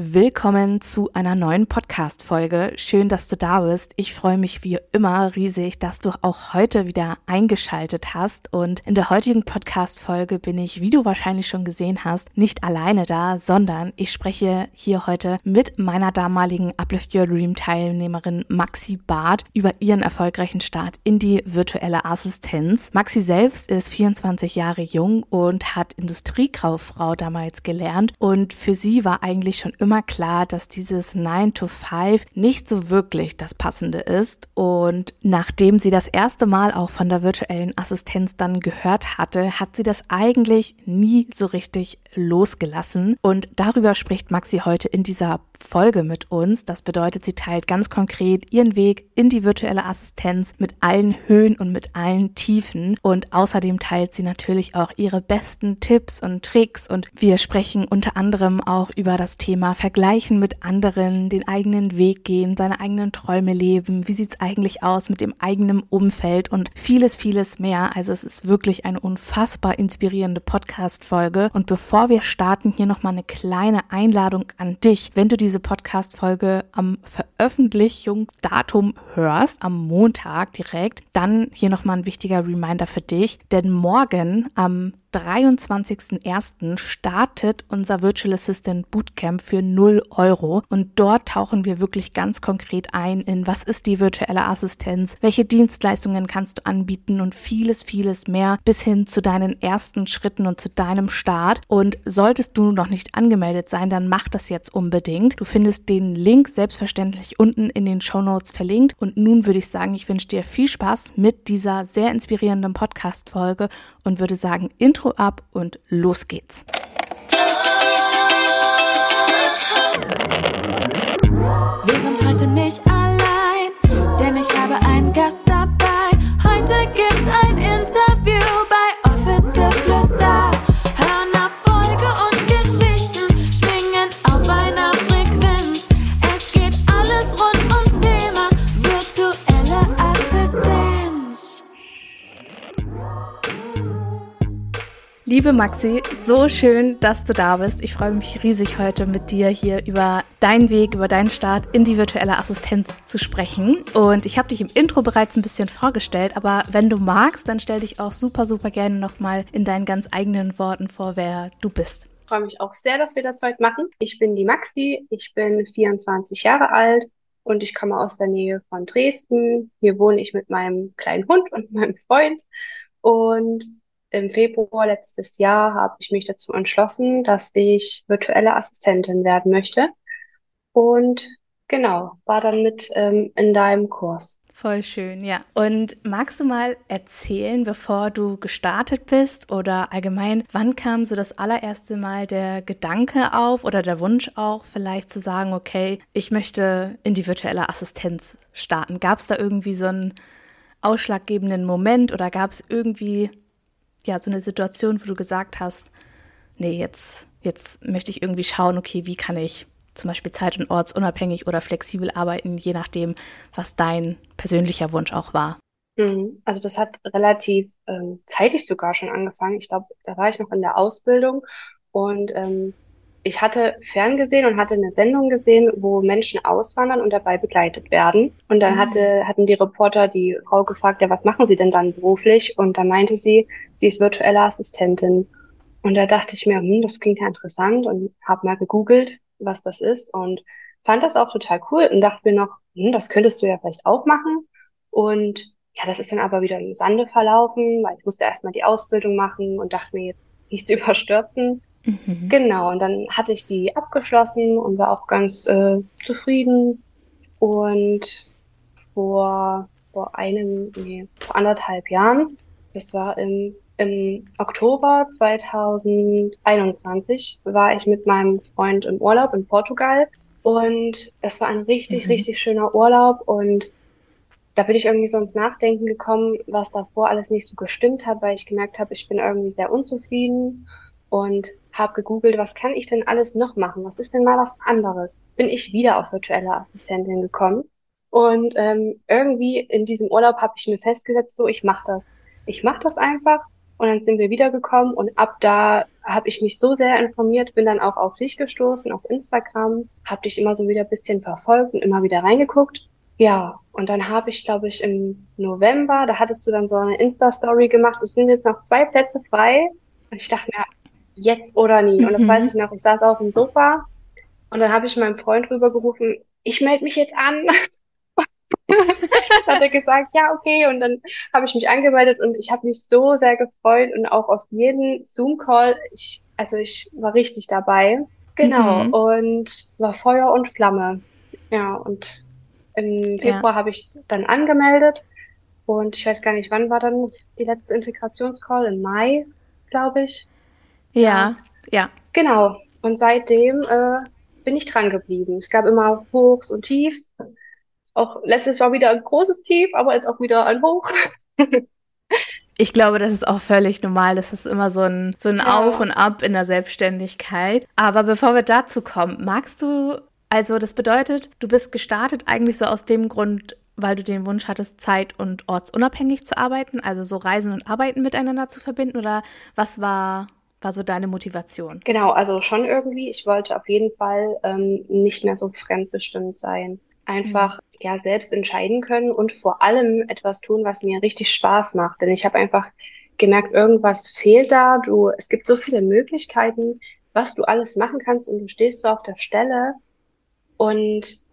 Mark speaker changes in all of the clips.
Speaker 1: Willkommen zu einer neuen Podcast-Folge. Schön, dass du da bist. Ich freue mich wie immer riesig, dass du auch heute wieder eingeschaltet hast. Und in der heutigen Podcast-Folge bin ich, wie du wahrscheinlich schon gesehen hast, nicht alleine da, sondern ich spreche hier heute mit meiner damaligen Uplift Your Dream Teilnehmerin Maxi Barth über ihren erfolgreichen Start in die virtuelle Assistenz. Maxi selbst ist 24 Jahre jung und hat Industriekauffrau damals gelernt. Und für sie war eigentlich schon immer immer klar, dass dieses 9 to 5 nicht so wirklich das Passende ist. Und nachdem sie das erste Mal auch von der virtuellen Assistenz dann gehört hatte, hat sie das eigentlich nie so richtig losgelassen. Und darüber spricht Maxi heute in dieser Folge mit uns. Das bedeutet, sie teilt ganz konkret ihren Weg in die virtuelle Assistenz mit allen Höhen und mit allen Tiefen. Und außerdem teilt sie natürlich auch ihre besten Tipps und Tricks. Und wir sprechen unter anderem auch über das Thema vergleichen mit anderen, den eigenen Weg gehen, seine eigenen Träume leben, wie sieht's eigentlich aus mit dem eigenen Umfeld und vieles, vieles mehr. Also es ist wirklich eine unfassbar inspirierende Podcast-Folge. Und bevor wir starten, hier nochmal eine kleine Einladung an dich. Wenn du diese Podcast-Folge am Veröffentlichungsdatum hörst, am Montag direkt, dann hier nochmal ein wichtiger Reminder für dich. Denn morgen am 23.01. startet unser Virtual Assistant Bootcamp für 0 Euro und dort tauchen wir wirklich ganz konkret ein in was ist die virtuelle Assistenz, welche Dienstleistungen kannst du anbieten und vieles, vieles mehr bis hin zu deinen ersten Schritten und zu deinem Start. Und solltest du noch nicht angemeldet sein, dann mach das jetzt unbedingt. Du findest den Link selbstverständlich unten in den Show Notes verlinkt und nun würde ich sagen, ich wünsche dir viel Spaß mit dieser sehr inspirierenden Podcast-Folge und würde sagen, Intro ab und los geht's.
Speaker 2: Wir sind heute nicht allein, denn ich habe einen Gast dabei.
Speaker 1: Liebe Maxi, so schön, dass du da bist. Ich freue mich riesig heute mit dir hier über deinen Weg, über deinen Start in die virtuelle Assistenz zu sprechen. Und ich habe dich im Intro bereits ein bisschen vorgestellt, aber wenn du magst, dann stell dich auch super, super gerne nochmal in deinen ganz eigenen Worten vor, wer du bist.
Speaker 3: Ich freue mich auch sehr, dass wir das heute machen. Ich bin die Maxi, ich bin 24 Jahre alt und ich komme aus der Nähe von Dresden. Hier wohne ich mit meinem kleinen Hund und meinem Freund. Und im Februar letztes Jahr habe ich mich dazu entschlossen, dass ich virtuelle Assistentin werden möchte. Und genau, war dann mit ähm, in deinem Kurs.
Speaker 1: Voll schön, ja. Und magst du mal erzählen, bevor du gestartet bist oder allgemein, wann kam so das allererste Mal der Gedanke auf oder der Wunsch auch, vielleicht zu sagen, okay, ich möchte in die virtuelle Assistenz starten? Gab es da irgendwie so einen ausschlaggebenden Moment oder gab es irgendwie ja so eine Situation, wo du gesagt hast, nee, jetzt, jetzt möchte ich irgendwie schauen, okay, wie kann ich zum Beispiel zeit- und ortsunabhängig oder flexibel arbeiten, je nachdem, was dein persönlicher Wunsch auch war.
Speaker 3: Mhm. Also das hat relativ ähm, zeitig sogar schon angefangen. Ich glaube, da war ich noch in der Ausbildung und ähm, ich hatte ferngesehen und hatte eine Sendung gesehen, wo Menschen auswandern und dabei begleitet werden. Und dann
Speaker 1: Mhm.
Speaker 3: hatte, hatten die Reporter die Frau gefragt, ja, was machen Sie denn dann beruflich? Und da meinte sie, sie ist virtuelle Assistentin. Und da dachte ich mir, hm, das klingt ja interessant und habe mal gegoogelt, was das ist und fand das auch total cool und dachte mir noch, hm, das könntest du ja vielleicht auch machen. Und ja, das ist dann aber wieder im Sande verlaufen, weil ich musste erstmal die Ausbildung machen und dachte mir jetzt nichts überstürzen.
Speaker 1: Mhm.
Speaker 3: Genau, und dann hatte ich die abgeschlossen und war auch ganz äh, zufrieden. Und vor, vor einem, nee, vor anderthalb Jahren, das war im, im Oktober 2021, war ich mit meinem Freund im Urlaub in Portugal. Und das war ein richtig,
Speaker 1: Mhm.
Speaker 3: richtig schöner Urlaub. Und da bin ich irgendwie so ins Nachdenken gekommen, was davor alles nicht so gestimmt hat, weil ich gemerkt habe, ich bin irgendwie sehr unzufrieden und habe gegoogelt, was kann ich denn alles noch machen? Was ist denn mal was anderes? Bin ich wieder auf virtuelle Assistentin gekommen und ähm, irgendwie in diesem Urlaub habe ich mir festgesetzt, so ich mache das, ich mache das einfach und dann sind wir wiedergekommen und ab da habe ich mich so sehr informiert, bin dann auch auf dich gestoßen, auf Instagram, habe dich immer so wieder ein bisschen verfolgt und immer wieder reingeguckt. Ja, und dann habe ich, glaube ich, im November, da hattest du dann so eine Insta-Story gemacht, es sind jetzt noch zwei Plätze frei. Und ich dachte mir, jetzt oder nie. Und das
Speaker 1: Mhm.
Speaker 3: weiß ich noch, ich saß auf dem Sofa und dann habe ich meinem Freund rübergerufen, ich melde mich jetzt an. hat er gesagt, ja, okay. Und dann habe ich mich angemeldet und ich habe mich so sehr gefreut und auch auf jeden Zoom-Call. Ich, also ich war richtig dabei. Genau.
Speaker 1: Mhm.
Speaker 3: Und war Feuer und Flamme. Ja, und im
Speaker 1: Ja.
Speaker 3: Februar habe ich dann angemeldet. Und ich weiß gar nicht, wann war dann die letzte Integrationscall? Im Mai, glaube ich.
Speaker 1: Ja, ja.
Speaker 3: Genau. Und seitdem äh, bin ich dran geblieben. Es gab immer Hochs und Tiefs. Auch letztes war wieder ein großes Tief, aber jetzt auch wieder ein Hoch.
Speaker 1: Ich glaube, das ist auch völlig normal. Das ist immer so ein, so ein
Speaker 3: Ja.
Speaker 1: Auf und Ab in der Selbstständigkeit. Aber bevor wir dazu kommen, magst du, also das bedeutet, du bist gestartet eigentlich so aus dem Grund, weil du den Wunsch hattest, zeit- und ortsunabhängig zu arbeiten, also so Reisen und Arbeiten miteinander zu verbinden? Oder was war, war so deine Motivation?
Speaker 3: Genau, also schon irgendwie. Ich wollte auf jeden Fall ähm, nicht mehr so fremdbestimmt sein. Einfach ja selbst entscheiden können und vor allem etwas tun, was mir richtig Spaß macht. Denn ich habe einfach gemerkt, irgendwas fehlt da. Du, es gibt so viele Möglichkeiten, was du alles machen kannst und du stehst so auf der Stelle. Und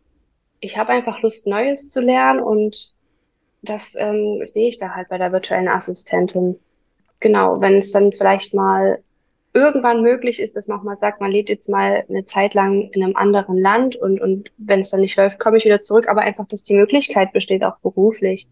Speaker 3: ich habe einfach Lust, Neues zu lernen und das ähm, sehe ich da halt bei der virtuellen Assistentin. Genau, wenn es dann vielleicht mal irgendwann möglich ist, dass man auch mal sagt, man lebt jetzt mal eine Zeit lang in einem anderen Land und, und wenn es dann nicht läuft, komme ich wieder zurück, aber einfach, dass die Möglichkeit besteht, auch beruflich.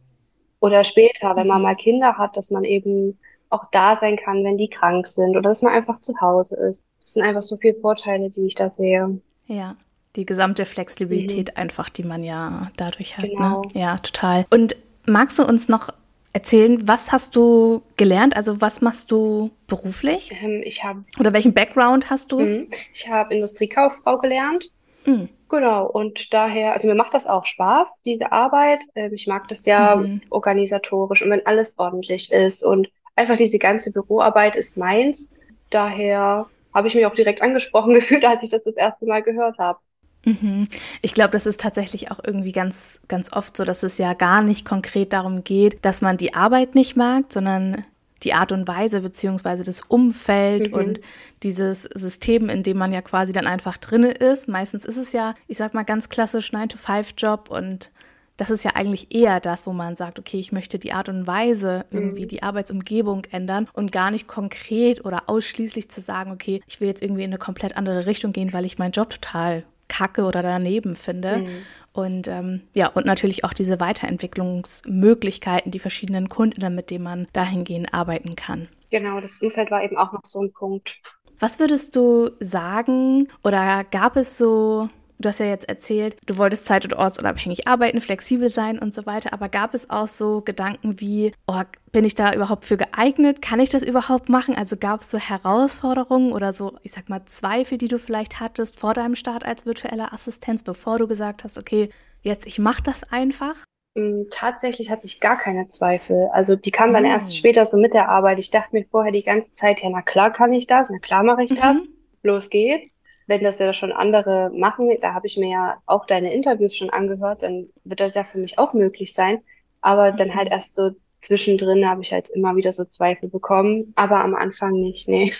Speaker 3: Oder später, wenn man mal Kinder hat, dass man eben auch da sein kann, wenn die krank sind oder dass man einfach zu Hause ist. Das sind einfach so viele Vorteile, die ich da sehe.
Speaker 1: Ja, die gesamte Flexibilität einfach, die man ja dadurch hat.
Speaker 3: Genau.
Speaker 1: Ne? Ja, total. Und magst du uns noch erzählen, was hast du gelernt? Also was machst du beruflich?
Speaker 3: Ähm, ich habe
Speaker 1: Oder welchen Background hast du?
Speaker 3: Mhm. Ich habe Industriekauffrau gelernt.
Speaker 1: Mhm.
Speaker 3: Genau, und daher, also mir macht das auch Spaß, diese Arbeit. Ähm, Ich mag das ja
Speaker 1: Mhm.
Speaker 3: organisatorisch und wenn alles ordentlich ist und einfach diese ganze Büroarbeit ist meins. Daher habe ich mich auch direkt angesprochen gefühlt, als ich das das erste Mal gehört habe.
Speaker 1: Mhm. Ich glaube, das ist tatsächlich auch irgendwie ganz, ganz oft so, dass es ja gar nicht konkret darum geht, dass man die Arbeit nicht mag, sondern die Art und Weise beziehungsweise das Umfeld
Speaker 3: Mhm.
Speaker 1: und dieses System, in dem man ja quasi dann einfach drinne ist. Meistens ist es ja, ich sag mal ganz klassisch 9-to-5-Job und das ist ja eigentlich eher das, wo man sagt, okay, ich möchte die Art und Weise, irgendwie
Speaker 3: Mhm.
Speaker 1: die Arbeitsumgebung ändern und gar nicht konkret oder ausschließlich zu sagen, okay, ich will jetzt irgendwie in eine komplett andere Richtung gehen, weil ich meinen Job total kacke oder daneben finde.
Speaker 3: Mhm.
Speaker 1: Und ähm, ja, und natürlich auch diese Weiterentwicklungsmöglichkeiten, die verschiedenen Kunden, mit denen man dahingehend arbeiten kann.
Speaker 3: Genau, das Umfeld war eben auch noch so ein Punkt.
Speaker 1: Was würdest du sagen oder gab es so, du hast ja jetzt erzählt, du wolltest zeit- und ortsunabhängig arbeiten, flexibel sein und so weiter, aber gab es auch so Gedanken wie, oh, bin ich da überhaupt für geeignet? Kann ich das überhaupt machen? Also gab es so Herausforderungen oder so, ich sag mal, Zweifel, die du vielleicht hattest vor deinem Start als virtuelle Assistenz, bevor du gesagt hast, okay, jetzt ich mache das einfach?
Speaker 3: Mm, Tatsächlich hatte ich gar keine Zweifel. Also die kamen dann
Speaker 1: Mhm.
Speaker 3: erst später so mit der Arbeit. Ich dachte mir vorher die ganze Zeit, ja, na klar kann ich das, na klar mache ich das.
Speaker 1: Mhm.
Speaker 3: los geht's. Wenn das ja schon andere machen, da habe ich mir ja auch deine Interviews schon angehört, dann wird das ja für mich auch möglich sein. Aber dann
Speaker 1: Mhm.
Speaker 3: halt erst so zwischendrin habe ich halt immer wieder so Zweifel bekommen, aber am Anfang nicht, nee.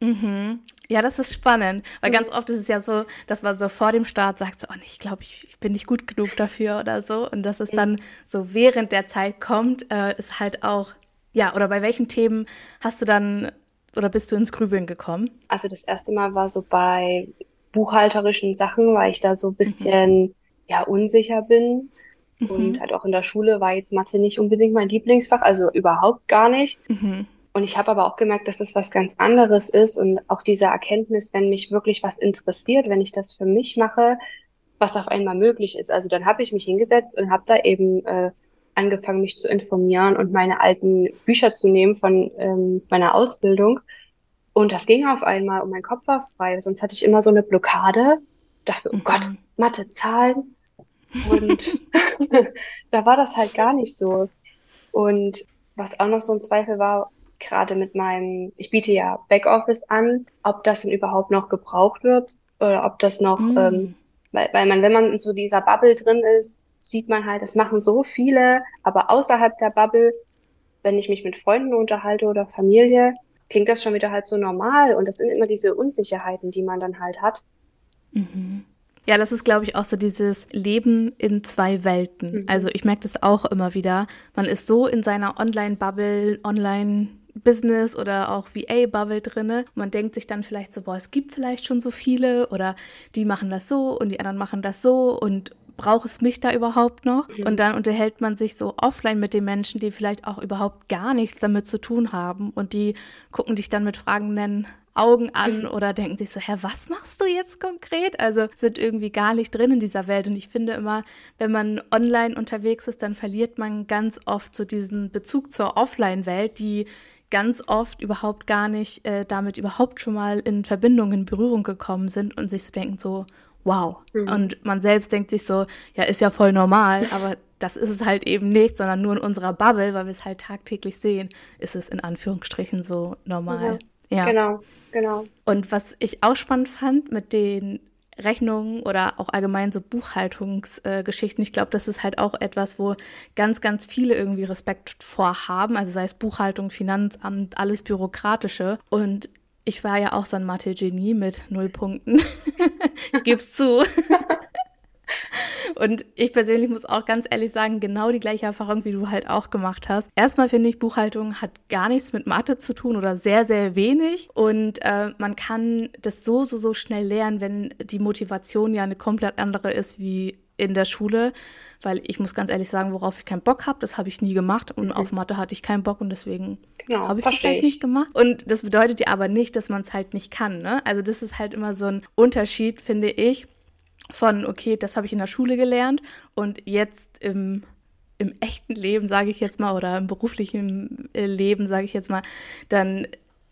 Speaker 1: Mhm. Ja, das ist spannend, weil
Speaker 3: Mhm.
Speaker 1: ganz oft ist es ja so, dass man so vor dem Start sagt, so, oh ich glaube, ich, ich bin nicht gut genug dafür oder so. Und dass es
Speaker 3: Mhm.
Speaker 1: dann so während der Zeit kommt, äh, ist halt auch, ja, oder bei welchen Themen hast du dann oder bist du ins Grübeln gekommen?
Speaker 3: Also das erste Mal war so bei buchhalterischen Sachen, weil ich da so ein bisschen, ja, unsicher bin. Und
Speaker 1: Mhm.
Speaker 3: halt auch in der Schule war jetzt Mathe nicht unbedingt mein Lieblingsfach, also überhaupt gar nicht.
Speaker 1: Mhm.
Speaker 3: Und ich habe aber auch gemerkt, dass das was ganz anderes ist und auch diese Erkenntnis, wenn mich wirklich was interessiert, wenn ich das für mich mache, was auf einmal möglich ist. Also dann habe ich mich hingesetzt und habe da eben äh, angefangen, mich zu informieren und meine alten Bücher zu nehmen von ähm, meiner Ausbildung. Und das ging auf einmal und mein Kopf war frei. Sonst hatte ich immer so eine Blockade. Dachte, oh
Speaker 1: Mhm.
Speaker 3: Gott, Mathe, Zahlen. Und da war das halt gar nicht so. Und was auch noch so ein Zweifel war, gerade mit meinem, ich biete ja Backoffice an, ob das denn überhaupt noch gebraucht wird oder ob das noch, mm. ähm, weil, weil man, wenn man in so dieser Bubble drin ist, sieht man halt, das machen so viele, aber außerhalb der Bubble, wenn ich mich mit Freunden unterhalte oder Familie, klingt das schon wieder halt so normal und das sind immer diese Unsicherheiten, die man dann halt hat.
Speaker 1: Mhm. Ja, das ist, glaube ich, auch so dieses Leben in zwei Welten. Mhm. Also ich merke das auch immer wieder. Man ist so in seiner Online-Bubble, Online-Business oder auch VA-Bubble drinne. Man denkt sich dann vielleicht so, boah, es gibt vielleicht schon so viele oder die machen das so und die anderen machen das so und braucht es mich da überhaupt noch? Mhm. Und dann unterhält man sich so offline mit den Menschen, die vielleicht auch überhaupt gar nichts damit zu tun haben und die gucken dich dann mit fragenden Augen an mhm. oder denken sich so, hä, was machst du jetzt konkret? Also sind irgendwie gar nicht drin in dieser Welt. Und ich finde immer, wenn man online unterwegs ist, dann verliert man ganz oft so diesen Bezug zur Offline-Welt, die ganz oft überhaupt gar nicht äh, damit überhaupt schon mal in Verbindung, in Berührung gekommen sind und sich so denken so, wow. Mhm. Und man selbst denkt sich so, ja, ist ja voll normal, aber das ist es halt eben nicht, sondern nur in unserer Bubble, weil wir es halt tagtäglich sehen, ist es in Anführungsstrichen so normal.
Speaker 3: Ja, ja. genau, genau.
Speaker 1: Und was ich auch spannend fand mit den Rechnungen oder auch allgemein so Buchhaltungsgeschichten. Äh, ich glaube, das ist halt auch etwas, wo ganz, ganz viele irgendwie Respekt vorhaben. Also sei es Buchhaltung, Finanzamt, alles Bürokratische. Und ich war ja auch so ein Mathe-Genie mit null Punkten. ich gebe es zu. Und ich persönlich muss auch ganz ehrlich sagen, genau die gleiche Erfahrung, wie du halt auch gemacht hast. Erstmal finde ich, Buchhaltung hat gar nichts mit Mathe zu tun oder sehr, sehr wenig. Und äh, man kann das so, so, so schnell lernen, wenn die Motivation ja eine komplett andere ist wie in der Schule, weil ich muss ganz ehrlich sagen, worauf ich keinen Bock habe, das habe ich nie gemacht und mhm. auf Mathe hatte ich keinen Bock und deswegen genau, habe ich das halt ich. nicht gemacht. Und das bedeutet ja aber nicht, dass man es halt nicht kann. Ne? Also das ist halt immer so ein Unterschied, finde ich, von, okay, das habe ich in der Schule gelernt und jetzt im im echten Leben, sage ich jetzt mal, oder im beruflichen äh, Leben, sage ich jetzt mal, dann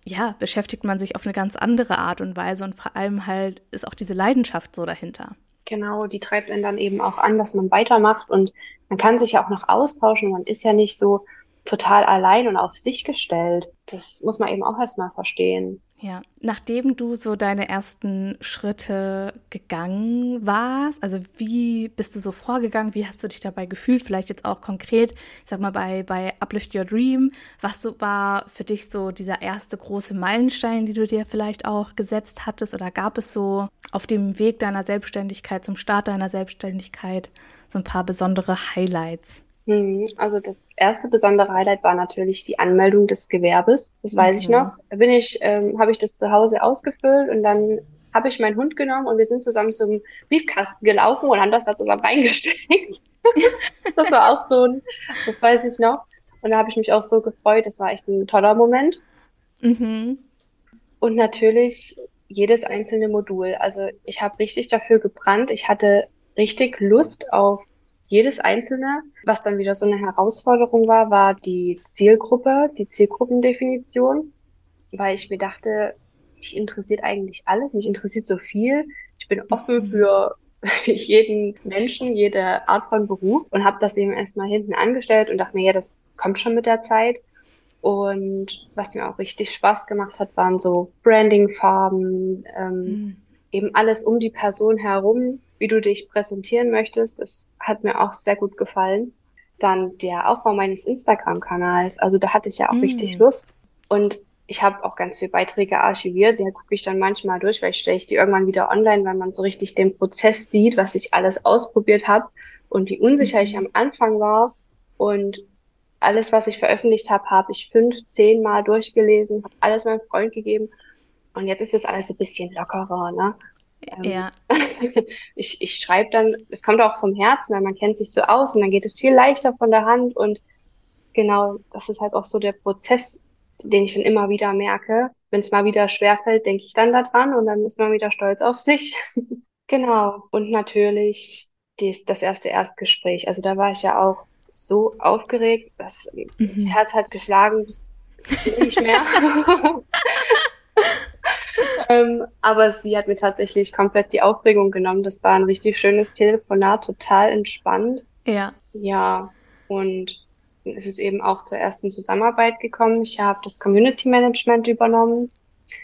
Speaker 1: ja, beschäftigt man sich auf eine ganz andere Art und Weise und vor allem halt ist auch diese Leidenschaft so dahinter.
Speaker 3: Genau, die treibt einen dann eben auch an, dass man weitermacht und man kann sich ja auch noch austauschen. Man ist ja nicht so total allein und auf sich gestellt. Das muss man eben auch erstmal verstehen.
Speaker 1: Ja, nachdem du so deine ersten Schritte gegangen warst, also wie bist du so vorgegangen, wie hast du dich dabei gefühlt, vielleicht jetzt auch konkret, sag mal bei, bei Uplift Your Dream, was so war für dich so dieser erste große Meilenstein, die du dir vielleicht auch gesetzt hattest? Oder gab es so auf dem Weg deiner Selbstständigkeit, zum Start deiner Selbstständigkeit so ein paar besondere Highlights?
Speaker 3: Mhm. Also das erste besondere Highlight war natürlich die Anmeldung des Gewerbes. Das weiß mhm. ich noch. Da bin ich, ähm, habe ich das zu Hause ausgefüllt und dann habe ich meinen Hund genommen und wir sind zusammen zum Briefkasten gelaufen und haben das da zusammen reingesteckt. das war auch so ein, das weiß ich noch. Und da habe ich mich auch so gefreut. Das war echt ein toller Moment. Mhm. Und natürlich jedes einzelne Modul. Also ich habe richtig dafür gebrannt. Ich hatte richtig Lust auf jedes einzelne. Was dann wieder so eine Herausforderung war, war die Zielgruppe, die Zielgruppendefinition, weil ich mir dachte, mich interessiert eigentlich alles, mich interessiert so viel. Ich bin offen mhm. für jeden Menschen, jede Art von Beruf und habe das eben erstmal hinten angestellt und dachte mir, ja, das kommt schon mit der Zeit. Und was mir auch richtig Spaß gemacht hat, waren so Branding-Farben, ähm, mhm. eben alles um die Person herum, wie du dich präsentieren möchtest. Das hat mir auch sehr gut gefallen. Dann der Aufbau meines Instagram-Kanals. Also da hatte ich ja auch mm. richtig Lust. Und ich habe auch ganz viele Beiträge archiviert. Der gucke ich dann manchmal durch, weil ich stelle ich die irgendwann wieder online, weil man so richtig den Prozess sieht, was ich alles ausprobiert habe und wie unsicher ich mhm. am Anfang war. Und alles, was ich veröffentlicht habe, habe ich fünf, zehn Mal durchgelesen, habe alles meinem Freund gegeben. Und jetzt ist es alles so ein bisschen lockerer, ne?
Speaker 1: Ähm, ja.
Speaker 3: ich ich schreibe dann, es kommt auch vom Herzen, weil man kennt sich so aus und dann geht es viel leichter von der Hand und genau, das ist halt auch so der Prozess, den ich dann immer wieder merke. Wenn es mal wieder schwerfällt, denke ich dann daran und dann ist man wieder stolz auf sich. genau. Und natürlich dies, das erste Erstgespräch. Also da war ich ja auch so aufgeregt, dass mhm. das Herz hat geschlagen bis nicht mehr. ähm, aber sie hat mir tatsächlich komplett die Aufregung genommen. Das war ein richtig schönes Telefonat, total entspannt.
Speaker 1: Ja.
Speaker 3: Ja, und ist es eben auch zur ersten Zusammenarbeit gekommen. Ich habe das Community Management übernommen.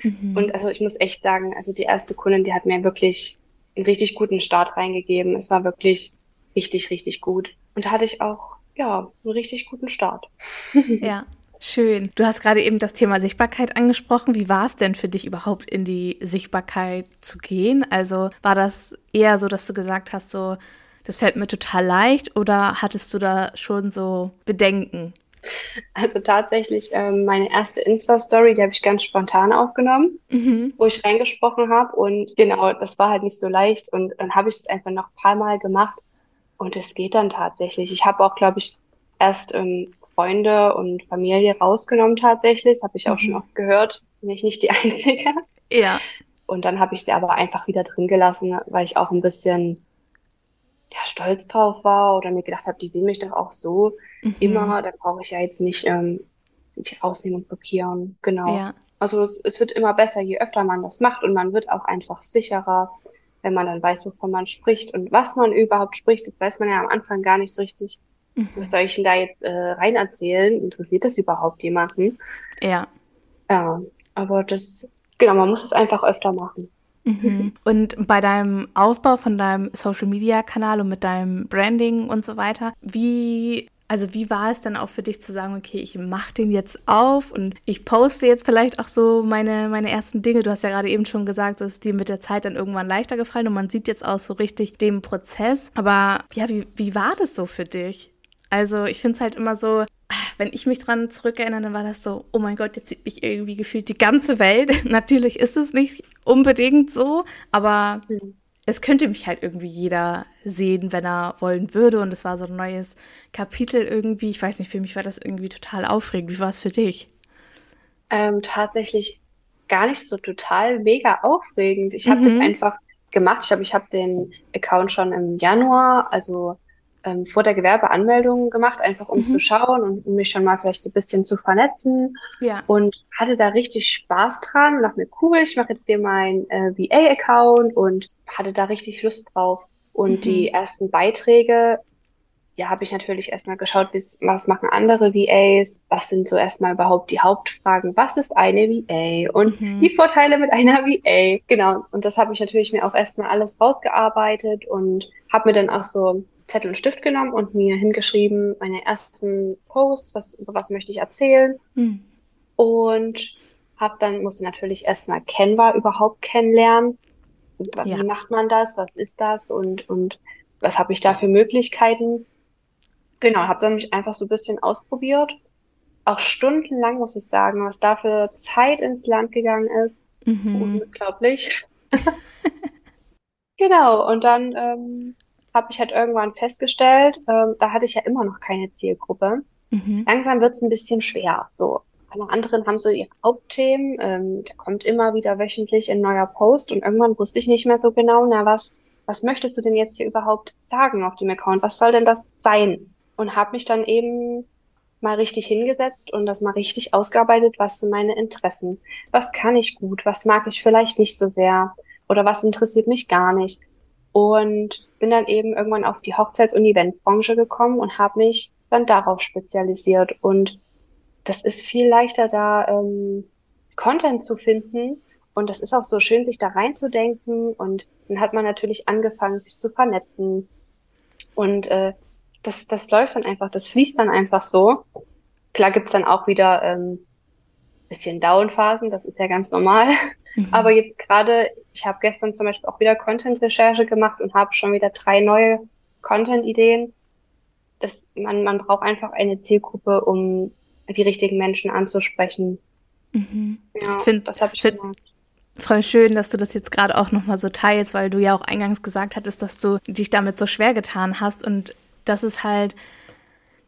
Speaker 3: Mhm. Und also ich muss echt sagen, also die erste Kundin, die hat mir wirklich einen richtig guten Start reingegeben. Es war wirklich richtig, richtig gut. Und da hatte ich auch, ja, einen richtig guten Start.
Speaker 1: Ja. Schön. Du hast gerade eben das Thema Sichtbarkeit angesprochen. Wie war es denn für dich überhaupt in die Sichtbarkeit zu gehen? Also war das eher so, dass du gesagt hast, so, das fällt mir total leicht oder hattest du da schon so Bedenken?
Speaker 3: Also tatsächlich ähm, meine erste Insta-Story, die habe ich ganz spontan aufgenommen, mhm. wo ich reingesprochen habe und genau, das war halt nicht so leicht und dann habe ich es einfach noch ein paar Mal gemacht und es geht dann tatsächlich. Ich habe auch, glaube ich, erst ähm, Freunde und Familie rausgenommen tatsächlich. Das habe ich auch mhm. schon oft gehört. Bin ich nicht die Einzige.
Speaker 1: Ja.
Speaker 3: Und dann habe ich sie aber einfach wieder drin gelassen, weil ich auch ein bisschen ja, stolz drauf war oder mir gedacht habe, die sehen mich doch auch so mhm. immer. Da brauche ich ja jetzt nicht ähm, die rausnehmen und blockieren. Genau. Ja. Also es, es wird immer besser, je öfter man das macht und man wird auch einfach sicherer, wenn man dann weiß, wovon man spricht und was man überhaupt spricht. Das weiß man ja am Anfang gar nicht so richtig. Mhm. Was soll ich denn da jetzt äh, rein erzählen? Interessiert das überhaupt jemanden?
Speaker 1: Ja.
Speaker 3: Ja, aber das, genau, man muss es einfach öfter machen.
Speaker 1: Mhm. Und bei deinem Aufbau von deinem Social Media Kanal und mit deinem Branding und so weiter, wie also wie war es dann auch für dich zu sagen, okay, ich mache den jetzt auf und ich poste jetzt vielleicht auch so meine, meine ersten Dinge. Du hast ja gerade eben schon gesagt, dass es dir mit der Zeit dann irgendwann leichter gefallen und man sieht jetzt auch so richtig den Prozess. Aber ja, wie, wie war das so für dich? Also ich finde es halt immer so, wenn ich mich dran zurückerinnere, dann war das so, oh mein Gott, jetzt sieht mich irgendwie gefühlt die ganze Welt. Natürlich ist es nicht unbedingt so, aber mhm. es könnte mich halt irgendwie jeder sehen, wenn er wollen würde. Und es war so ein neues Kapitel irgendwie. Ich weiß nicht, für mich war das irgendwie total aufregend. Wie war es für dich?
Speaker 3: Ähm, tatsächlich gar nicht so total mega aufregend. Ich habe mhm. das einfach gemacht. Ich glaube, ich habe den Account schon im Januar, also ähm, vor der Gewerbeanmeldung gemacht, einfach um mhm. zu schauen und um mich schon mal vielleicht ein bisschen zu vernetzen. Ja. Und hatte da richtig Spaß dran und dachte mir, cool, ich mache jetzt hier meinen äh, VA-Account und hatte da richtig Lust drauf. Und mhm. die ersten Beiträge, ja, habe ich natürlich erstmal geschaut, was machen andere VAs, was sind so erstmal überhaupt die Hauptfragen, was ist eine VA und mhm. die Vorteile mit einer VA. Genau, und das habe ich natürlich mir auch erstmal alles rausgearbeitet und habe mir dann auch so Zettel und Stift genommen und mir hingeschrieben, meine ersten Posts, was, über was möchte ich erzählen. Mhm. Und habe dann, musste natürlich erstmal Canva überhaupt kennenlernen. Ja. Wie macht man das? Was ist das? Und, und was habe ich da für Möglichkeiten? Genau, habe dann mich einfach so ein bisschen ausprobiert. Auch stundenlang, muss ich sagen, was da für Zeit ins Land gegangen ist. Mhm. Unglaublich. genau, und dann ähm, habe ich halt irgendwann festgestellt, ähm, da hatte ich ja immer noch keine Zielgruppe. Mhm. Langsam wird es ein bisschen schwer. So, alle anderen haben so ihre Hauptthemen. Ähm, da kommt immer wieder wöchentlich ein neuer Post und irgendwann wusste ich nicht mehr so genau, na was, was möchtest du denn jetzt hier überhaupt sagen auf dem Account? Was soll denn das sein? Und habe mich dann eben mal richtig hingesetzt und das mal richtig ausgearbeitet, was sind meine Interessen? Was kann ich gut? Was mag ich vielleicht nicht so sehr? Oder was interessiert mich gar nicht? Und bin dann eben irgendwann auf die Hochzeits- und Eventbranche gekommen und habe mich dann darauf spezialisiert. Und das ist viel leichter, da ähm, Content zu finden. Und das ist auch so schön, sich da reinzudenken. Und dann hat man natürlich angefangen, sich zu vernetzen. Und äh, das, das läuft dann einfach, das fließt dann einfach so. Klar gibt's dann auch wieder ähm, bisschen Downphasen, das ist ja ganz normal. Mhm. Aber jetzt gerade, ich habe gestern zum Beispiel auch wieder Content-Recherche gemacht und habe schon wieder drei neue Content-Ideen. Das, man, man braucht einfach eine Zielgruppe, um die richtigen Menschen anzusprechen.
Speaker 1: Mhm. Ja, find, das habe ich find, gemacht. Voll schön, dass du das jetzt gerade auch nochmal so teilst, weil du ja auch eingangs gesagt hattest, dass du dich damit so schwer getan hast. Und das ist halt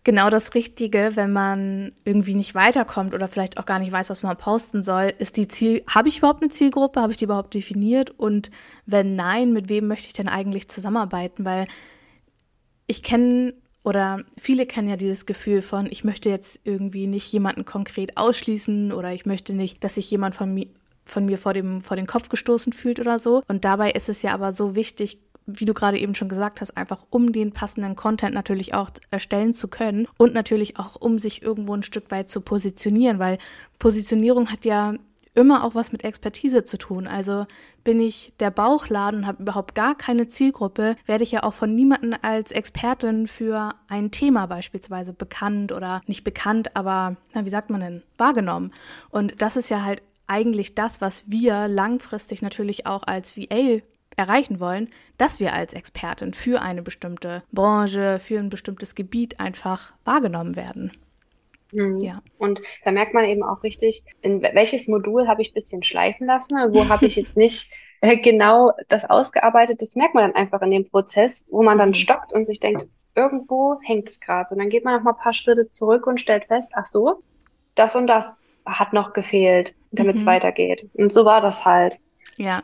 Speaker 1: genau das Richtige, wenn man irgendwie nicht weiterkommt oder vielleicht auch gar nicht weiß, was man posten soll, ist die Ziel, habe ich überhaupt eine Zielgruppe, habe ich die überhaupt definiert? Und wenn nein, mit wem möchte ich denn eigentlich zusammenarbeiten, weil ich kenne oder viele kennen ja dieses Gefühl von, ich möchte jetzt irgendwie nicht jemanden konkret ausschließen oder ich möchte nicht, dass sich jemand von mir von mir vor dem vor den Kopf gestoßen fühlt oder so. Und dabei ist es ja aber so wichtig wie du gerade eben schon gesagt hast, einfach um den passenden Content natürlich auch erstellen zu können und natürlich auch um sich irgendwo ein Stück weit zu positionieren, weil Positionierung hat ja immer auch was mit Expertise zu tun. Also bin ich der Bauchladen und habe überhaupt gar keine Zielgruppe, werde ich ja auch von niemandem als Expertin für ein Thema beispielsweise bekannt oder nicht bekannt, aber na, wie sagt man denn, wahrgenommen. Und das ist ja halt eigentlich das, was wir langfristig natürlich auch als VA erreichen wollen, dass wir als Expertin für eine bestimmte Branche, für ein bestimmtes Gebiet einfach wahrgenommen werden.
Speaker 3: Mhm. Ja. Und da merkt man eben auch richtig, in welches Modul habe ich ein bisschen schleifen lassen, wo habe ich jetzt nicht äh, genau das ausgearbeitet. Das merkt man dann einfach in dem Prozess, wo man dann mhm. stockt und sich denkt, irgendwo hängt es gerade. Und dann geht man noch mal ein paar Schritte zurück und stellt fest, ach so, das und das hat noch gefehlt, damit es mhm. weitergeht. Und so war das halt.
Speaker 1: Ja.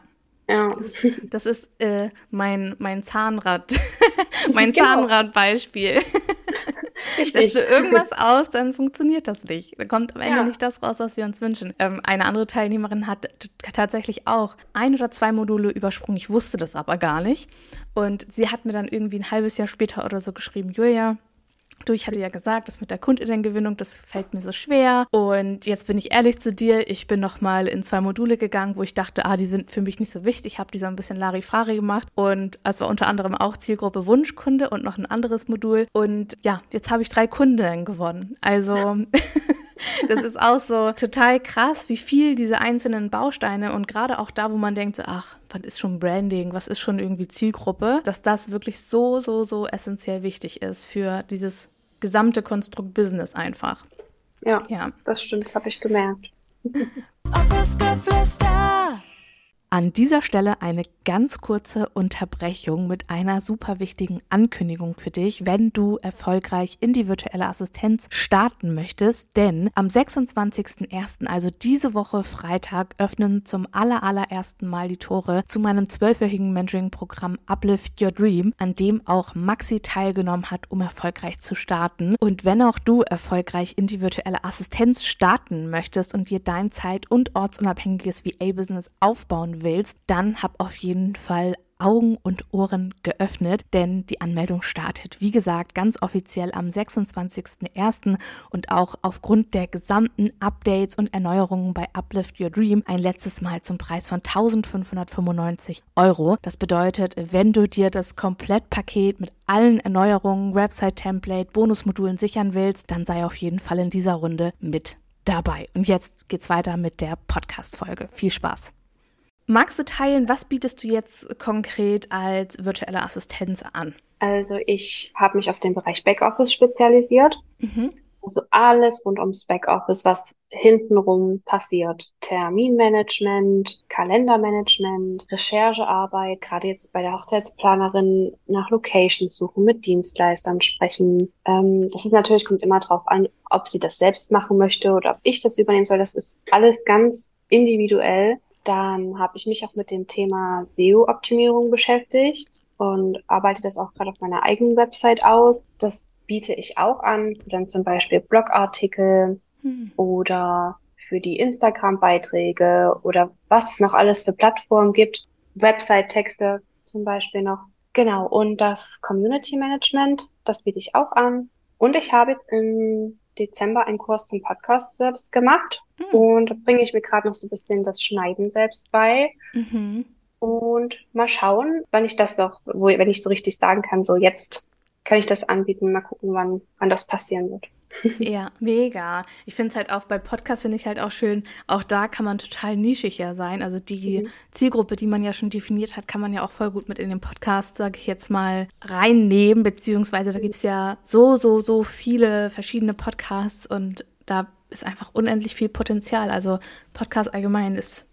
Speaker 1: Ja. Das, das ist äh, mein, mein Zahnrad, mein genau. Zahnradbeispiel. Lässt du irgendwas aus, dann funktioniert das nicht. Dann kommt am Ende ja. nicht das raus, was wir uns wünschen. Ähm, eine andere Teilnehmerin hat tatsächlich auch ein oder zwei Module übersprungen. Ich wusste das aber gar nicht. Und sie hat mir dann irgendwie ein halbes Jahr später oder so geschrieben, Julia, Du, ich hatte ja gesagt, das mit der Kundinnengewinnung, das fällt mir so schwer. Und jetzt bin ich ehrlich zu dir, ich bin nochmal in zwei Module gegangen, wo ich dachte, ah, die sind für mich nicht so wichtig. Ich habe die so ein bisschen Larifari gemacht. Und es war unter anderem auch Zielgruppe Wunschkunde und noch ein anderes Modul. Und ja, jetzt habe ich drei Kundinnen gewonnen. Also das ist auch so total krass, wie viel diese einzelnen Bausteine und gerade auch da, wo man denkt, so, ach, was ist schon Branding, was ist schon irgendwie Zielgruppe, dass das wirklich so, so, so essentiell wichtig ist für dieses gesamte Konstrukt Business einfach.
Speaker 3: Ja, ja. das stimmt, das habe ich gemerkt.
Speaker 1: An dieser Stelle eine ganz kurze Unterbrechung mit einer super wichtigen Ankündigung für dich, wenn du erfolgreich in die virtuelle Assistenz starten möchtest. Denn am 26.01., also diese Woche Freitag, öffnen zum allerallerersten Mal die Tore zu meinem zwölfjährigen Mentoring-Programm Uplift Your Dream, an dem auch Maxi teilgenommen hat, um erfolgreich zu starten. Und wenn auch du erfolgreich in die virtuelle Assistenz starten möchtest und dir dein zeit- und ortsunabhängiges VA-Business aufbauen willst, dann hab auf jeden Fall Augen und Ohren geöffnet, denn die Anmeldung startet, wie gesagt, ganz offiziell am 26.01. und auch aufgrund der gesamten Updates und Erneuerungen bei Uplift Your Dream ein letztes Mal zum Preis von 1595 Euro. Das bedeutet, wenn du dir das Komplettpaket mit allen Erneuerungen, Website-Template, Bonusmodulen sichern willst, dann sei auf jeden Fall in dieser Runde mit dabei. Und jetzt geht's weiter mit der Podcast-Folge. Viel Spaß! Magst du teilen, was bietest du jetzt konkret als virtuelle Assistenz an?
Speaker 3: Also ich habe mich auf den Bereich Backoffice spezialisiert. Mhm. Also alles rund ums Backoffice, was hintenrum passiert. Terminmanagement, Kalendermanagement, Recherchearbeit, gerade jetzt bei der Hochzeitsplanerin nach Locations suchen, mit Dienstleistern sprechen. Ähm, das ist natürlich, kommt immer drauf an, ob sie das selbst machen möchte oder ob ich das übernehmen soll. Das ist alles ganz individuell. Dann habe ich mich auch mit dem Thema SEO-Optimierung beschäftigt und arbeite das auch gerade auf meiner eigenen Website aus. Das biete ich auch an, dann zum Beispiel Blogartikel hm. oder für die Instagram-Beiträge oder was es noch alles für Plattformen gibt. Website-Texte zum Beispiel noch. Genau, und das Community Management, das biete ich auch an. Und ich habe im Dezember einen Kurs zum Podcast selbst gemacht mhm. und da bringe ich mir gerade noch so ein bisschen das Schneiden selbst bei. Mhm. Und mal schauen, wann ich das noch, wo, wenn ich so richtig sagen kann, so jetzt kann ich das anbieten, mal gucken, wann, wann das passieren wird.
Speaker 1: Ja, mega. Ich finde es halt auch bei Podcasts finde ich halt auch schön, auch da kann man total nischiger sein. Also die mhm. Zielgruppe, die man ja schon definiert hat, kann man ja auch voll gut mit in den Podcast, sage ich jetzt mal, reinnehmen, beziehungsweise da gibt es ja so, so, so viele verschiedene Podcasts und da ist einfach unendlich viel Potenzial. Also Podcast allgemein ist,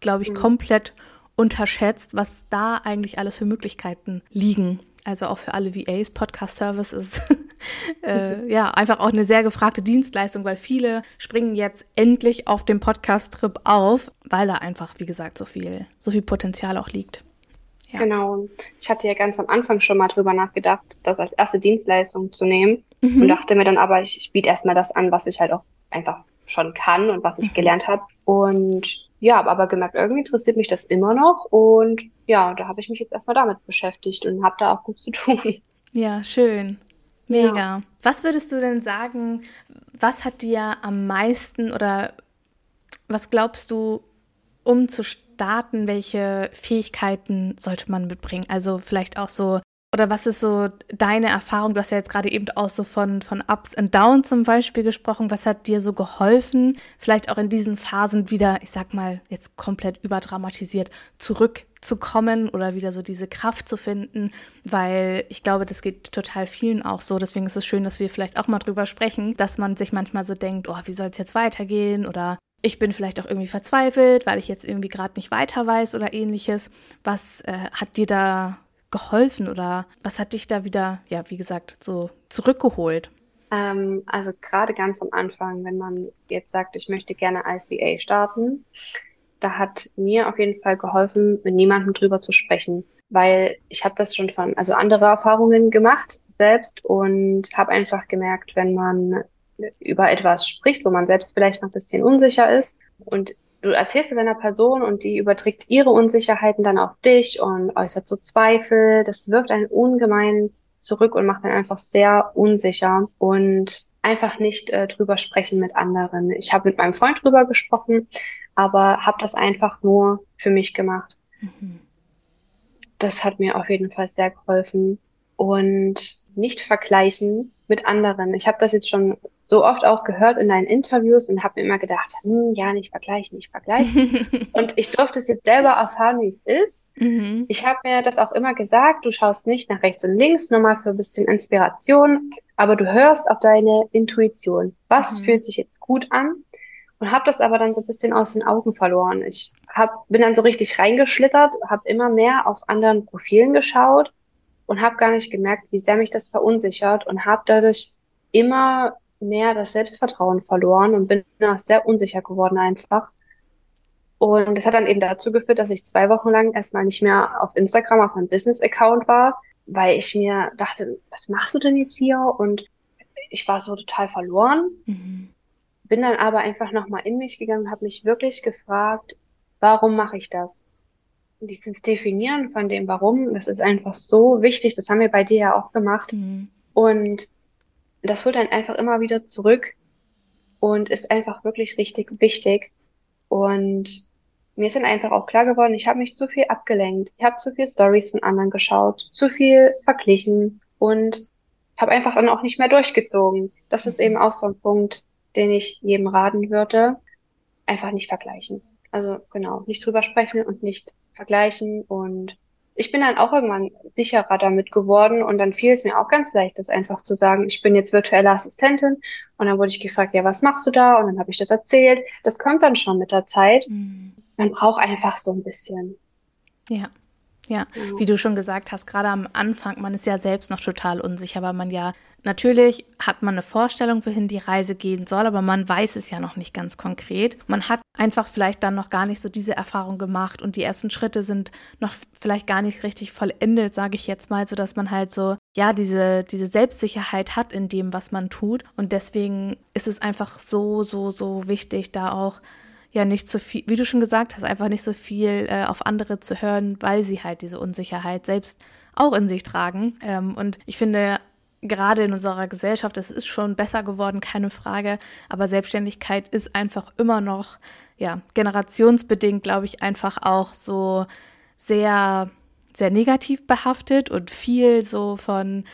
Speaker 1: glaube ich, mhm. komplett unterschätzt, was da eigentlich alles für Möglichkeiten liegen also auch für alle VAs, Podcast Service ist äh, ja einfach auch eine sehr gefragte Dienstleistung, weil viele springen jetzt endlich auf dem Podcast-Trip auf, weil da einfach, wie gesagt, so viel, so viel Potenzial auch liegt.
Speaker 3: Ja. Genau. Ich hatte ja ganz am Anfang schon mal drüber nachgedacht, das als erste Dienstleistung zu nehmen mhm. und dachte mir dann aber, ich, ich biete erstmal das an, was ich halt auch einfach schon kann und was ich mhm. gelernt habe. Und ja, habe aber gemerkt, irgendwie interessiert mich das immer noch und ja, da habe ich mich jetzt erstmal damit beschäftigt und habe da auch gut zu tun.
Speaker 1: Ja, schön. Mega. Ja. Was würdest du denn sagen, was hat dir am meisten oder was glaubst du, um zu starten, welche Fähigkeiten sollte man mitbringen? Also vielleicht auch so oder was ist so deine Erfahrung? Du hast ja jetzt gerade eben auch so von, von Ups und Downs zum Beispiel gesprochen. Was hat dir so geholfen, vielleicht auch in diesen Phasen wieder, ich sag mal, jetzt komplett überdramatisiert, zurückzukommen oder wieder so diese Kraft zu finden? Weil ich glaube, das geht total vielen auch so. Deswegen ist es schön, dass wir vielleicht auch mal drüber sprechen, dass man sich manchmal so denkt, oh, wie soll es jetzt weitergehen? Oder ich bin vielleicht auch irgendwie verzweifelt, weil ich jetzt irgendwie gerade nicht weiter weiß oder ähnliches. Was äh, hat dir da geholfen oder was hat dich da wieder, ja, wie gesagt, so zurückgeholt?
Speaker 3: Ähm, also gerade ganz am Anfang, wenn man jetzt sagt, ich möchte gerne als VA starten, da hat mir auf jeden Fall geholfen, mit niemandem drüber zu sprechen, weil ich habe das schon von, also andere Erfahrungen gemacht selbst und habe einfach gemerkt, wenn man über etwas spricht, wo man selbst vielleicht noch ein bisschen unsicher ist und du erzählst es einer Person und die überträgt ihre Unsicherheiten dann auf dich und äußert so Zweifel. Das wirft einen ungemein zurück und macht dann einfach sehr unsicher und einfach nicht äh, drüber sprechen mit anderen. Ich habe mit meinem Freund drüber gesprochen, aber habe das einfach nur für mich gemacht. Mhm. Das hat mir auf jeden Fall sehr geholfen und nicht vergleichen mit anderen. Ich habe das jetzt schon so oft auch gehört in deinen Interviews und habe mir immer gedacht, hm, ja, nicht vergleichen, nicht vergleichen. und ich durfte es jetzt selber erfahren, wie es ist. Mhm. Ich habe mir das auch immer gesagt, du schaust nicht nach rechts und links, nur mal für ein bisschen Inspiration, aber du hörst auf deine Intuition. Was mhm. fühlt sich jetzt gut an? Und habe das aber dann so ein bisschen aus den Augen verloren. Ich hab, bin dann so richtig reingeschlittert, habe immer mehr auf anderen Profilen geschaut und habe gar nicht gemerkt, wie sehr mich das verunsichert und habe dadurch immer mehr das Selbstvertrauen verloren und bin auch sehr unsicher geworden einfach. Und das hat dann eben dazu geführt, dass ich zwei Wochen lang erstmal nicht mehr auf Instagram auf meinem Business-Account war, weil ich mir dachte, was machst du denn jetzt hier? Und ich war so total verloren. Mhm. Bin dann aber einfach nochmal in mich gegangen und habe mich wirklich gefragt, warum mache ich das? Dieses Definieren von dem Warum, das ist einfach so wichtig. Das haben wir bei dir ja auch gemacht. Mhm. Und das holt dann einfach immer wieder zurück und ist einfach wirklich richtig wichtig. Und mir ist dann einfach auch klar geworden, ich habe mich zu viel abgelenkt. Ich habe zu viel Stories von anderen geschaut, zu viel verglichen und habe einfach dann auch nicht mehr durchgezogen. Das ist eben auch so ein Punkt, den ich jedem raten würde. Einfach nicht vergleichen. Also genau, nicht drüber sprechen und nicht vergleichen und ich bin dann auch irgendwann sicherer damit geworden und dann fiel es mir auch ganz leicht, das einfach zu sagen, ich bin jetzt virtuelle Assistentin und dann wurde ich gefragt, ja, was machst du da? Und dann habe ich das erzählt. Das kommt dann schon mit der Zeit. Mhm. Man braucht einfach so ein bisschen.
Speaker 1: Ja. Ja, wie du schon gesagt hast, gerade am Anfang, man ist ja selbst noch total unsicher, weil man ja Natürlich hat man eine Vorstellung, wohin die Reise gehen soll, aber man weiß es ja noch nicht ganz konkret. Man hat einfach vielleicht dann noch gar nicht so diese Erfahrung gemacht und die ersten Schritte sind noch vielleicht gar nicht richtig vollendet, sage ich jetzt mal, so dass man halt so ja diese diese Selbstsicherheit hat in dem, was man tut und deswegen ist es einfach so so so wichtig, da auch ja nicht so viel, wie du schon gesagt hast, einfach nicht so viel äh, auf andere zu hören, weil sie halt diese Unsicherheit selbst auch in sich tragen. Ähm, und ich finde, gerade in unserer Gesellschaft, es ist schon besser geworden, keine Frage, aber Selbstständigkeit ist einfach immer noch, ja, generationsbedingt, glaube ich, einfach auch so sehr, sehr negativ behaftet und viel so von,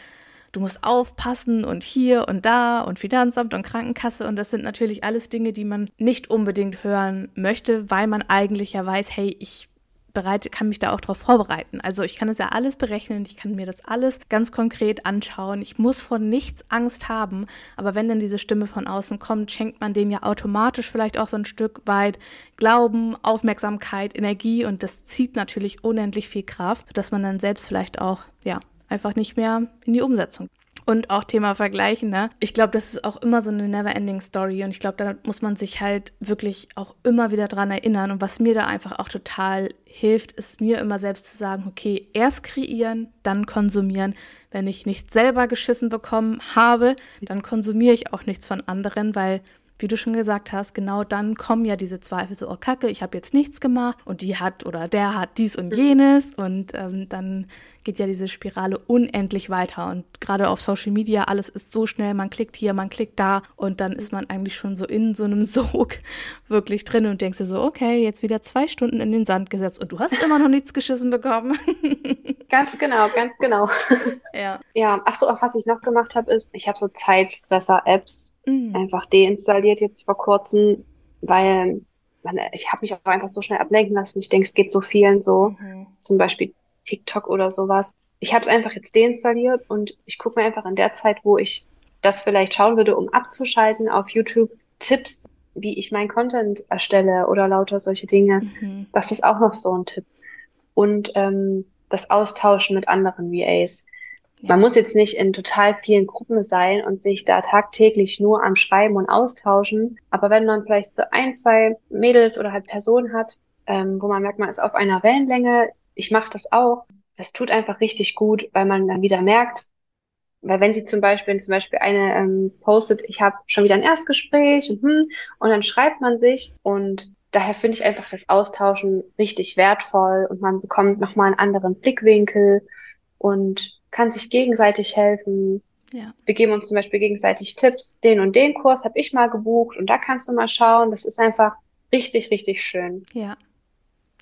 Speaker 1: du musst aufpassen und hier und da und Finanzamt und Krankenkasse und das sind natürlich alles Dinge, die man nicht unbedingt hören möchte, weil man eigentlich ja weiß, hey, ich bereite, kann mich da auch darauf vorbereiten. Also ich kann es ja alles berechnen, ich kann mir das alles ganz konkret anschauen. Ich muss vor nichts Angst haben. Aber wenn dann diese Stimme von außen kommt, schenkt man dem ja automatisch vielleicht auch so ein Stück weit Glauben, Aufmerksamkeit, Energie und das zieht natürlich unendlich viel Kraft, sodass man dann selbst vielleicht auch, ja, einfach nicht mehr in die Umsetzung und auch Thema Vergleichen, ne? Ich glaube, das ist auch immer so eine never-ending Story und ich glaube, da muss man sich halt wirklich auch immer wieder dran erinnern. Und was mir da einfach auch total hilft, ist mir immer selbst zu sagen, okay, erst kreieren, dann konsumieren. Wenn ich nicht selber geschissen bekommen habe, dann konsumiere ich auch nichts von anderen, weil wie du schon gesagt hast, genau dann kommen ja diese Zweifel so, oh Kacke, ich habe jetzt nichts gemacht und die hat oder der hat dies und mhm. jenes und ähm, dann geht ja diese Spirale unendlich weiter und gerade auf Social Media, alles ist so schnell, man klickt hier, man klickt da und dann ist man eigentlich schon so in so einem Sog wirklich drin und denkst dir so, okay, jetzt wieder zwei Stunden in den Sand gesetzt und du hast immer noch nichts geschissen bekommen.
Speaker 3: ganz genau, ganz genau. Ja. Ja, ach so, auch was ich noch gemacht habe, ist, ich habe so Zeitfresser-Apps mhm. einfach deinstalliert jetzt vor kurzem, weil man, ich habe mich auch einfach so schnell ablenken lassen. Ich denke, es geht so vielen so. Mhm. Zum Beispiel TikTok oder sowas. Ich habe es einfach jetzt deinstalliert und ich gucke mir einfach in der Zeit, wo ich das vielleicht schauen würde, um abzuschalten, auf YouTube Tipps, wie ich mein Content erstelle oder lauter solche Dinge. Mhm. Das ist auch noch so ein Tipp. Und ähm, das Austauschen mit anderen VAs. Man muss jetzt nicht in total vielen Gruppen sein und sich da tagtäglich nur am Schreiben und austauschen. Aber wenn man vielleicht so ein, zwei Mädels oder halt Personen hat, ähm, wo man merkt, man ist auf einer Wellenlänge, ich mache das auch. Das tut einfach richtig gut, weil man dann wieder merkt, weil wenn sie zum Beispiel, zum Beispiel eine ähm, postet, ich habe schon wieder ein Erstgespräch und, hm, und dann schreibt man sich und daher finde ich einfach das Austauschen richtig wertvoll und man bekommt nochmal einen anderen Blickwinkel und kann sich gegenseitig helfen. Ja. Wir geben uns zum Beispiel gegenseitig Tipps. Den und den Kurs habe ich mal gebucht und da kannst du mal schauen. Das ist einfach richtig, richtig schön.
Speaker 1: Ja,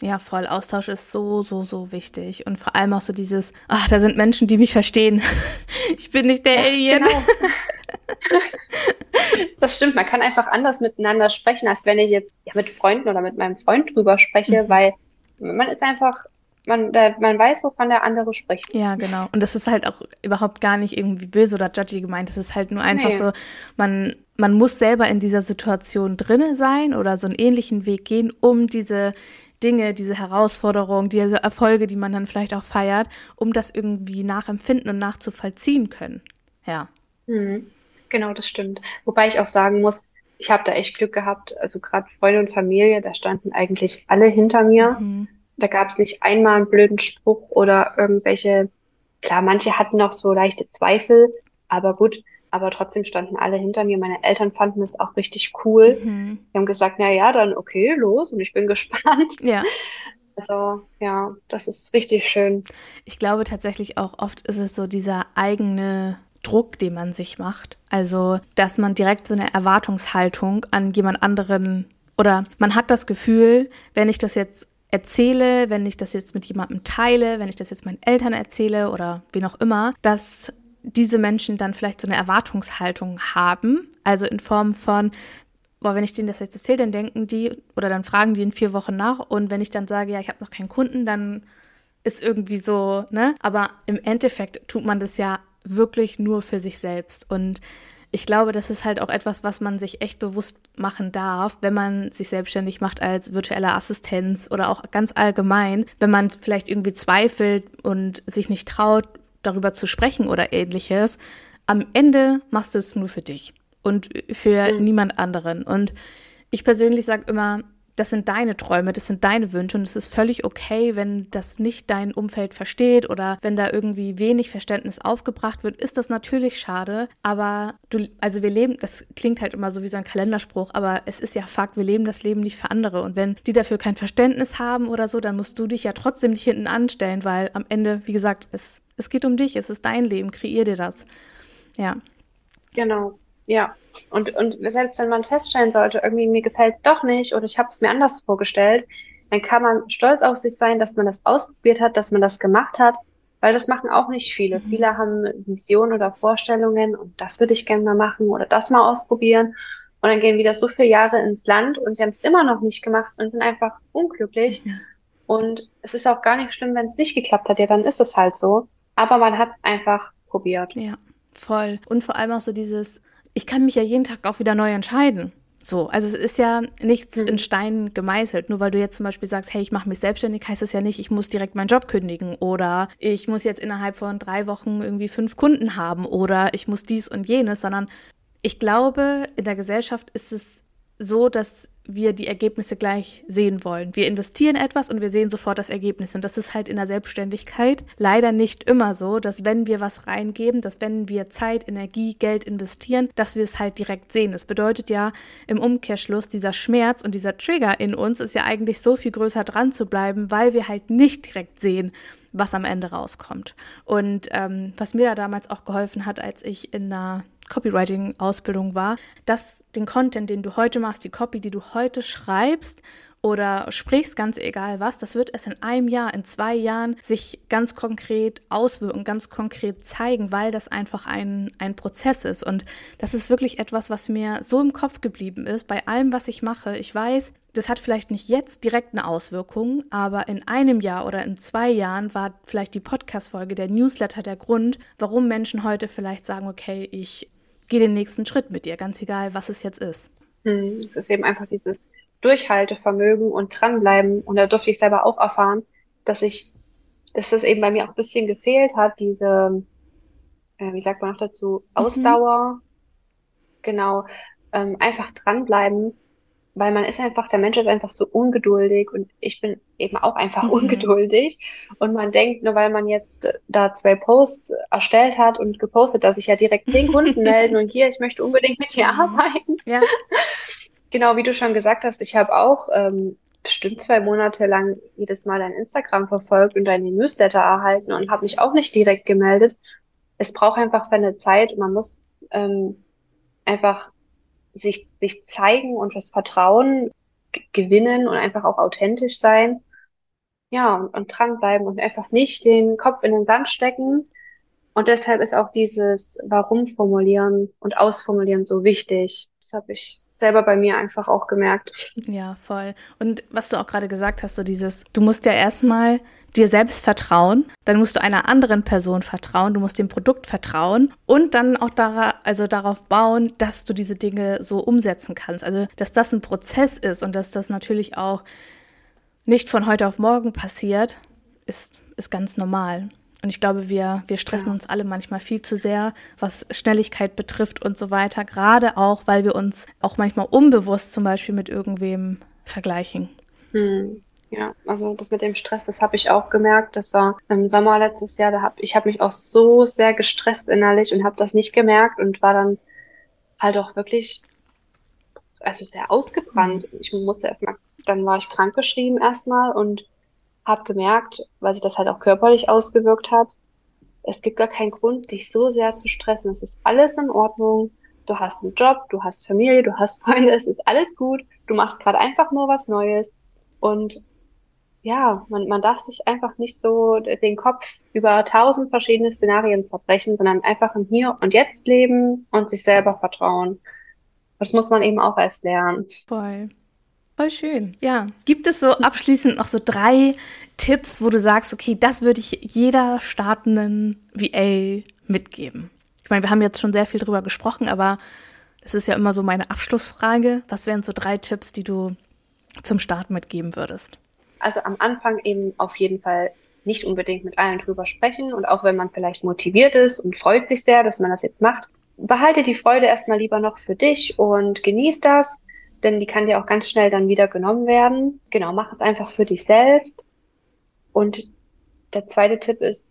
Speaker 1: ja, voll. Austausch ist so, so, so wichtig. Und vor allem auch so dieses, ach, da sind Menschen, die mich verstehen. ich bin nicht der ja, Alien. Genau.
Speaker 3: das stimmt. Man kann einfach anders miteinander sprechen, als wenn ich jetzt ja, mit Freunden oder mit meinem Freund drüber spreche, mhm. weil man ist einfach, man, da, man weiß, wovon der andere spricht.
Speaker 1: Ja, genau. Und das ist halt auch überhaupt gar nicht irgendwie böse oder judgy gemeint. Es ist halt nur einfach nee. so, man, man muss selber in dieser Situation drinne sein oder so einen ähnlichen Weg gehen, um diese Dinge, diese Herausforderungen, diese Erfolge, die man dann vielleicht auch feiert, um das irgendwie nachempfinden und nachzuvollziehen können. Ja.
Speaker 3: Mhm. Genau, das stimmt. Wobei ich auch sagen muss, ich habe da echt Glück gehabt. Also gerade Freunde und Familie, da standen eigentlich alle hinter mir. Mhm. Da gab es nicht einmal einen blöden Spruch oder irgendwelche, klar, manche hatten noch so leichte Zweifel, aber gut, aber trotzdem standen alle hinter mir. Meine Eltern fanden es auch richtig cool. Mhm. Die haben gesagt, na ja, dann okay, los und ich bin gespannt.
Speaker 1: Ja.
Speaker 3: Also ja, das ist richtig schön.
Speaker 1: Ich glaube tatsächlich auch oft ist es so dieser eigene Druck, den man sich macht. Also, dass man direkt so eine Erwartungshaltung an jemand anderen oder man hat das Gefühl, wenn ich das jetzt erzähle, wenn ich das jetzt mit jemandem teile, wenn ich das jetzt meinen Eltern erzähle oder wen auch immer, dass diese Menschen dann vielleicht so eine Erwartungshaltung haben. Also in Form von, boah, wenn ich denen das jetzt erzähle, dann denken die oder dann fragen die in vier Wochen nach. Und wenn ich dann sage, ja, ich habe noch keinen Kunden, dann ist irgendwie so, ne? Aber im Endeffekt tut man das ja wirklich nur für sich selbst. Und ich glaube, das ist halt auch etwas, was man sich echt bewusst machen darf, wenn man sich selbstständig macht als virtuelle Assistenz oder auch ganz allgemein, wenn man vielleicht irgendwie zweifelt und sich nicht traut, darüber zu sprechen oder ähnliches. Am Ende machst du es nur für dich und für mhm. niemand anderen. Und ich persönlich sage immer, das sind deine Träume, das sind deine Wünsche und es ist völlig okay, wenn das nicht dein Umfeld versteht oder wenn da irgendwie wenig Verständnis aufgebracht wird, ist das natürlich schade. Aber du, also wir leben, das klingt halt immer so wie so ein Kalenderspruch, aber es ist ja Fakt, wir leben das Leben nicht für andere und wenn die dafür kein Verständnis haben oder so, dann musst du dich ja trotzdem nicht hinten anstellen, weil am Ende, wie gesagt, es es geht um dich, es ist dein Leben, kreier dir das. Ja.
Speaker 3: Genau, ja. Und, und selbst wenn man feststellen sollte, irgendwie mir gefällt doch nicht oder ich habe es mir anders vorgestellt, dann kann man stolz auf sich sein, dass man das ausprobiert hat, dass man das gemacht hat, weil das machen auch nicht viele. Mhm. Viele haben Visionen oder Vorstellungen und das würde ich gerne mal machen oder das mal ausprobieren. Und dann gehen wieder so viele Jahre ins Land und sie haben es immer noch nicht gemacht und sind einfach unglücklich. Mhm. Und es ist auch gar nicht schlimm, wenn es nicht geklappt hat. Ja, dann ist es halt so aber man hat es einfach probiert.
Speaker 1: Ja, voll. Und vor allem auch so dieses, ich kann mich ja jeden Tag auch wieder neu entscheiden. So, also es ist ja nichts hm. in Stein gemeißelt. Nur weil du jetzt zum Beispiel sagst, hey, ich mache mich selbstständig, heißt es ja nicht, ich muss direkt meinen Job kündigen oder ich muss jetzt innerhalb von drei Wochen irgendwie fünf Kunden haben oder ich muss dies und jenes, sondern ich glaube, in der Gesellschaft ist es so, dass wir die Ergebnisse gleich sehen wollen. Wir investieren etwas und wir sehen sofort das Ergebnis. Und das ist halt in der Selbstständigkeit leider nicht immer so, dass wenn wir was reingeben, dass wenn wir Zeit, Energie, Geld investieren, dass wir es halt direkt sehen. Das bedeutet ja im Umkehrschluss, dieser Schmerz und dieser Trigger in uns ist ja eigentlich so viel größer dran zu bleiben, weil wir halt nicht direkt sehen, was am Ende rauskommt. Und ähm, was mir da damals auch geholfen hat, als ich in einer Copywriting-Ausbildung war, dass den Content, den du heute machst, die Copy, die du heute schreibst oder sprichst, ganz egal was, das wird es in einem Jahr, in zwei Jahren sich ganz konkret auswirken, ganz konkret zeigen, weil das einfach ein, ein Prozess ist. Und das ist wirklich etwas, was mir so im Kopf geblieben ist, bei allem, was ich mache. Ich weiß, das hat vielleicht nicht jetzt direkt eine Auswirkung, aber in einem Jahr oder in zwei Jahren war vielleicht die Podcast-Folge, der Newsletter der Grund, warum Menschen heute vielleicht sagen, okay, ich gehe den nächsten Schritt mit dir, ganz egal, was es jetzt ist.
Speaker 3: Hm, es ist eben einfach dieses Durchhaltevermögen und dranbleiben. Und da durfte ich selber auch erfahren, dass ich, dass das eben bei mir auch ein bisschen gefehlt hat, diese, äh, wie sagt man noch dazu, mhm. Ausdauer. Mhm. Genau, ähm, einfach dranbleiben, weil man ist einfach, der Mensch ist einfach so ungeduldig und ich bin eben auch einfach mhm. ungeduldig. Und man denkt, nur weil man jetzt da zwei Posts erstellt hat und gepostet, dass sich ja direkt zehn Kunden melden und hier, ich möchte unbedingt mit dir mhm. arbeiten. Ja. Genau, wie du schon gesagt hast, ich habe auch ähm, bestimmt zwei Monate lang jedes Mal dein Instagram verfolgt und deine Newsletter erhalten und habe mich auch nicht direkt gemeldet. Es braucht einfach seine Zeit und man muss ähm, einfach sich, sich zeigen und das Vertrauen gewinnen und einfach auch authentisch sein. Ja, und, und dranbleiben und einfach nicht den Kopf in den Sand stecken. Und deshalb ist auch dieses Warum formulieren und ausformulieren so wichtig. Das habe ich selber bei mir einfach auch gemerkt.
Speaker 1: Ja, voll. Und was du auch gerade gesagt hast, so dieses, du musst ja erstmal dir selbst vertrauen, dann musst du einer anderen Person vertrauen, du musst dem Produkt vertrauen und dann auch dara also darauf bauen, dass du diese Dinge so umsetzen kannst. Also, dass das ein Prozess ist und dass das natürlich auch nicht von heute auf morgen passiert, ist, ist ganz normal. Und ich glaube, wir, wir stressen ja. uns alle manchmal viel zu sehr, was Schnelligkeit betrifft und so weiter. Gerade auch, weil wir uns auch manchmal unbewusst zum Beispiel mit irgendwem vergleichen.
Speaker 3: Hm. Ja, also das mit dem Stress, das habe ich auch gemerkt. Das war im Sommer letztes Jahr. Da hab ich habe mich auch so sehr gestresst innerlich und habe das nicht gemerkt und war dann halt auch wirklich, also sehr ausgebrannt. Mhm. Ich musste erstmal, dann war ich krankgeschrieben erstmal und habe gemerkt, weil sich das halt auch körperlich ausgewirkt hat, es gibt gar keinen Grund, dich so sehr zu stressen. Es ist alles in Ordnung. Du hast einen Job, du hast Familie, du hast Freunde, es ist alles gut. Du machst gerade einfach nur was Neues. Und ja, man, man darf sich einfach nicht so den Kopf über tausend verschiedene Szenarien zerbrechen, sondern einfach im Hier und Jetzt leben und sich selber vertrauen. Das muss man eben auch erst lernen.
Speaker 1: Voll. Voll schön. Ja. Gibt es so abschließend noch so drei Tipps, wo du sagst, okay, das würde ich jeder startenden VA mitgeben? Ich meine, wir haben jetzt schon sehr viel drüber gesprochen, aber es ist ja immer so meine Abschlussfrage. Was wären so drei Tipps, die du zum Start mitgeben würdest?
Speaker 3: Also am Anfang eben auf jeden Fall nicht unbedingt mit allen drüber sprechen und auch wenn man vielleicht motiviert ist und freut sich sehr, dass man das jetzt macht, behalte die Freude erstmal lieber noch für dich und genieß das denn die kann dir auch ganz schnell dann wieder genommen werden. Genau, mach es einfach für dich selbst. Und der zweite Tipp ist,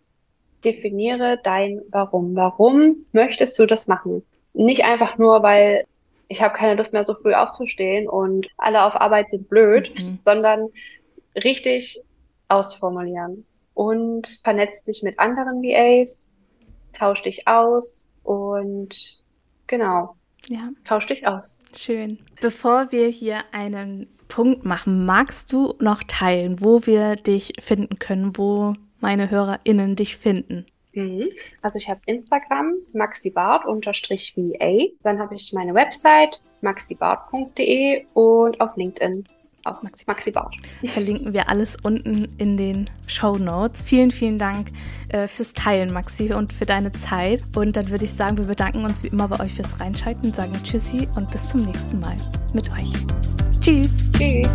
Speaker 3: definiere dein Warum. Warum möchtest du das machen? Nicht einfach nur, weil ich habe keine Lust mehr so früh aufzustehen und alle auf Arbeit sind blöd, mhm. sondern richtig ausformulieren und vernetzt dich mit anderen VAs, tausch dich aus und genau, ja. Tausch dich aus.
Speaker 1: Schön. Bevor wir hier einen Punkt machen, magst du noch teilen, wo wir dich finden können, wo meine HörerInnen dich finden?
Speaker 3: Mhm. Also ich habe Instagram maxibart unterstrich VA. Dann habe ich meine Website maxibart.de und auf LinkedIn auch Maxi, Maxi Bausch.
Speaker 1: Verlinken wir alles unten in den Show Notes. Vielen, vielen Dank äh, fürs Teilen, Maxi, und für deine Zeit. Und dann würde ich sagen, wir bedanken uns wie immer bei euch fürs Reinschalten, sagen Tschüssi und bis zum nächsten Mal mit euch. Tschüss. Tschüss.